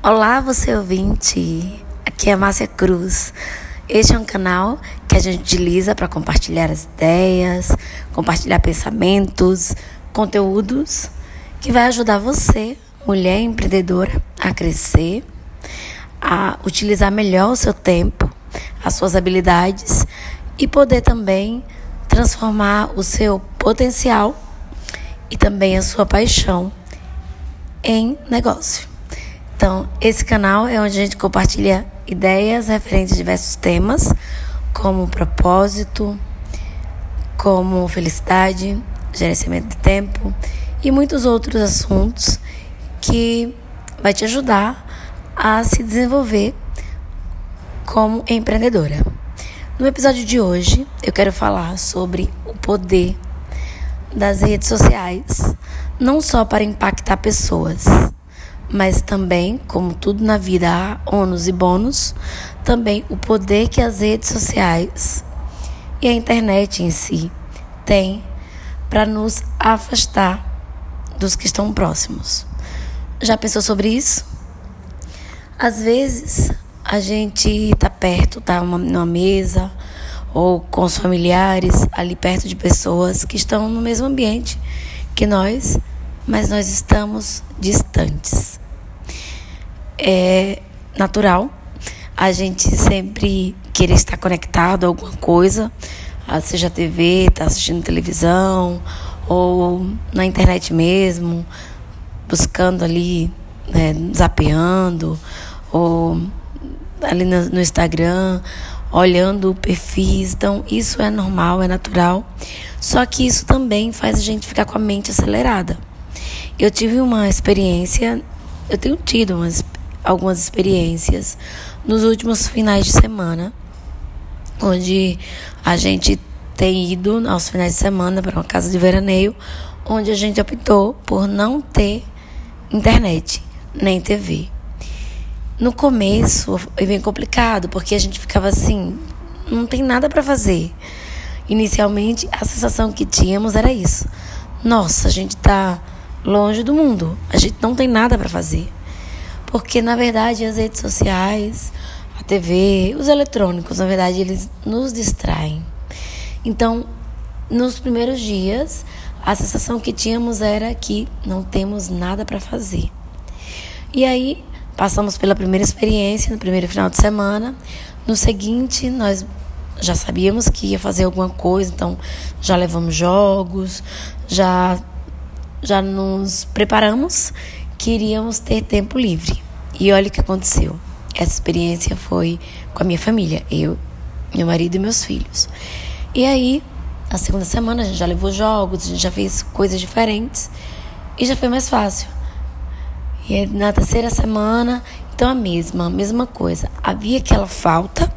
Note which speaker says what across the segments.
Speaker 1: Olá, você ouvinte. Aqui é Márcia Cruz. Este é um canal que a gente utiliza para compartilhar as ideias, compartilhar pensamentos, conteúdos que vai ajudar você, mulher empreendedora, a crescer, a utilizar melhor o seu tempo, as suas habilidades e poder também transformar o seu potencial e também a sua paixão em negócio. Então, esse canal é onde a gente compartilha ideias referentes a diversos temas, como propósito, como felicidade, gerenciamento de tempo e muitos outros assuntos que vai te ajudar a se desenvolver como empreendedora. No episódio de hoje, eu quero falar sobre o poder das redes sociais, não só para impactar pessoas, mas também, como tudo na vida há ônus e bônus, também o poder que as redes sociais e a internet em si têm para nos afastar dos que estão próximos. Já pensou sobre isso? Às vezes a gente está perto, está numa mesa ou com os familiares ali perto de pessoas que estão no mesmo ambiente que nós, mas nós estamos distantes. É natural a gente sempre querer estar conectado a alguma coisa, seja TV, está assistindo televisão ou na internet mesmo, buscando ali, né, zapeando ou ali no Instagram, olhando perfis. Então, isso é normal, é natural. Só que isso também faz a gente ficar com a mente acelerada. Eu tive uma experiência, eu tenho tido umas, algumas experiências nos últimos finais de semana, onde a gente tem ido aos finais de semana para uma casa de veraneio, onde a gente optou por não ter internet nem TV. No começo foi bem complicado, porque a gente ficava assim, não tem nada para fazer. Inicialmente, a sensação que tínhamos era isso. Nossa, a gente tá longe do mundo. A gente não tem nada para fazer. Porque na verdade as redes sociais, a TV, os eletrônicos, na verdade, eles nos distraem. Então, nos primeiros dias, a sensação que tínhamos era que não temos nada para fazer. E aí Passamos pela primeira experiência, no primeiro final de semana. No seguinte, nós já sabíamos que ia fazer alguma coisa, então já levamos jogos, já já nos preparamos que iríamos ter tempo livre. E olha o que aconteceu. Essa experiência foi com a minha família, eu, meu marido e meus filhos. E aí, na segunda semana, a gente já levou jogos, a gente já fez coisas diferentes e já foi mais fácil. E na terceira semana, então a mesma, a mesma coisa. Havia aquela falta,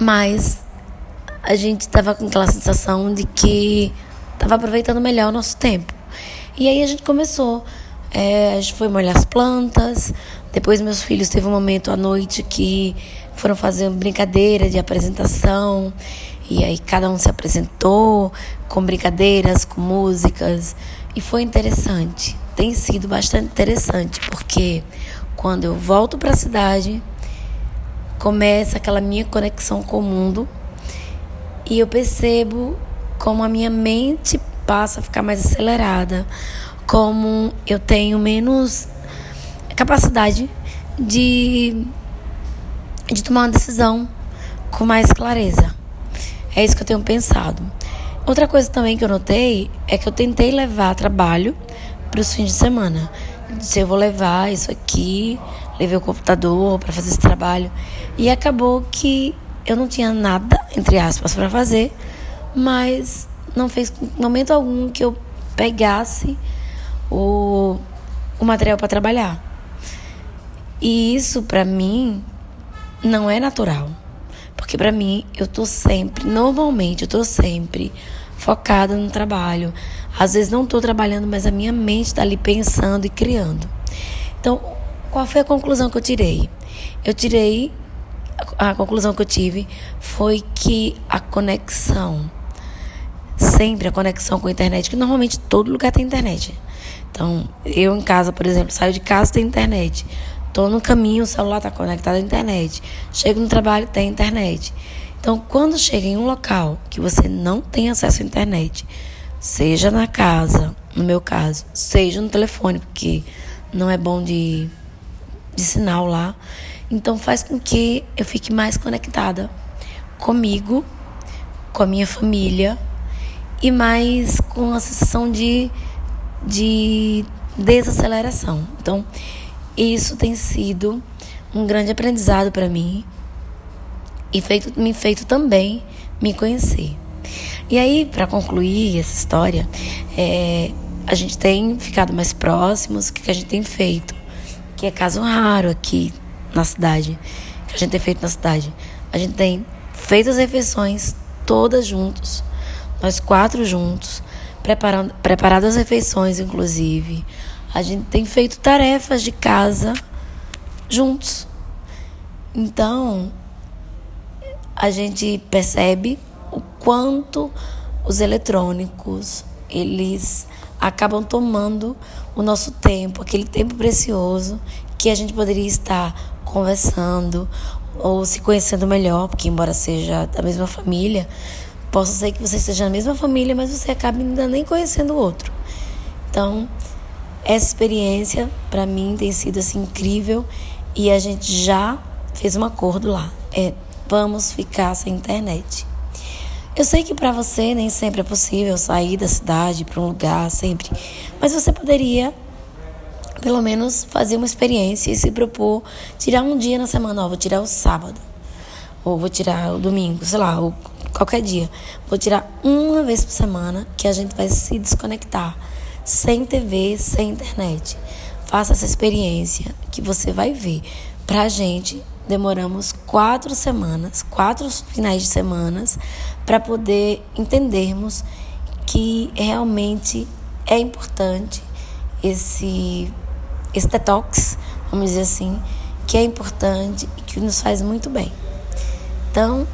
Speaker 1: mas a gente estava com aquela sensação de que estava aproveitando melhor o nosso tempo. E aí a gente começou. É, a gente foi molhar as plantas. Depois meus filhos teve um momento à noite que foram fazer brincadeira de apresentação. E aí cada um se apresentou com brincadeiras, com músicas. E foi interessante tem sido bastante interessante, porque quando eu volto para a cidade, começa aquela minha conexão com o mundo e eu percebo como a minha mente passa a ficar mais acelerada, como eu tenho menos capacidade de, de tomar uma decisão com mais clareza. É isso que eu tenho pensado. Outra coisa também que eu notei é que eu tentei levar trabalho para os fins de semana. Se eu vou levar isso aqui, levei o computador para fazer esse trabalho. E acabou que eu não tinha nada, entre aspas, para fazer, mas não fez momento algum que eu pegasse o, o material para trabalhar. E isso para mim não é natural. Porque para mim eu tô sempre, normalmente eu tô sempre focada no trabalho. Às vezes não estou trabalhando, mas a minha mente está ali pensando e criando. Então, qual foi a conclusão que eu tirei? Eu tirei a conclusão que eu tive foi que a conexão, sempre a conexão com a internet, que normalmente todo lugar tem internet. Então, eu em casa, por exemplo, saio de casa tem internet. Tô no caminho, o celular está conectado à internet. Chego no trabalho, tem internet. Então, quando chega em um local que você não tem acesso à internet, seja na casa, no meu caso, seja no telefone, porque não é bom de, de sinal lá, então faz com que eu fique mais conectada comigo, com a minha família e mais com a sensação de, de desaceleração. Então, isso tem sido um grande aprendizado para mim e feito, me feito também me conhecer. E aí, para concluir essa história, é, a gente tem ficado mais próximos, o que a gente tem feito, que é caso raro aqui na cidade, que a gente tem feito na cidade. A gente tem feito as refeições todas juntos, nós quatro juntos, preparando, preparado as refeições, inclusive. A gente tem feito tarefas de casa juntos. Então, a gente percebe o quanto os eletrônicos eles acabam tomando o nosso tempo, aquele tempo precioso que a gente poderia estar conversando ou se conhecendo melhor, porque embora seja da mesma família, possa ser que você esteja na mesma família, mas você acabe ainda nem conhecendo o outro. Então, essa experiência para mim tem sido assim incrível e a gente já fez um acordo lá. É vamos ficar sem internet. Eu sei que para você nem sempre é possível sair da cidade para um lugar sempre, mas você poderia pelo menos fazer uma experiência e se propor tirar um dia na semana, ó, vou tirar o sábado, ou vou tirar o domingo, sei lá, ou qualquer dia. Vou tirar uma vez por semana que a gente vai se desconectar, sem TV, sem internet. Faça essa experiência que você vai ver. Pra gente, demoramos quatro semanas, quatro finais de semanas, para poder entendermos que realmente é importante esse, esse detox, vamos dizer assim, que é importante e que nos faz muito bem. Então,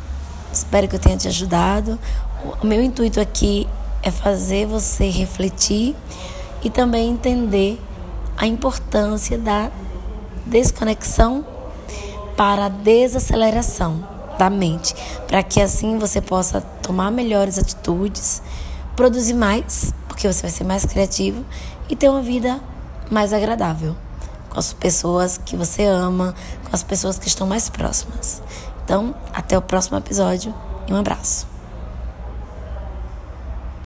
Speaker 1: espero que eu tenha te ajudado. O meu intuito aqui é fazer você refletir e também entender a importância da desconexão para a desaceleração da mente, para que assim você possa tomar melhores atitudes, produzir mais, porque você vai ser mais criativo e ter uma vida mais agradável com as pessoas que você ama, com as pessoas que estão mais próximas. Então, até o próximo episódio e um abraço.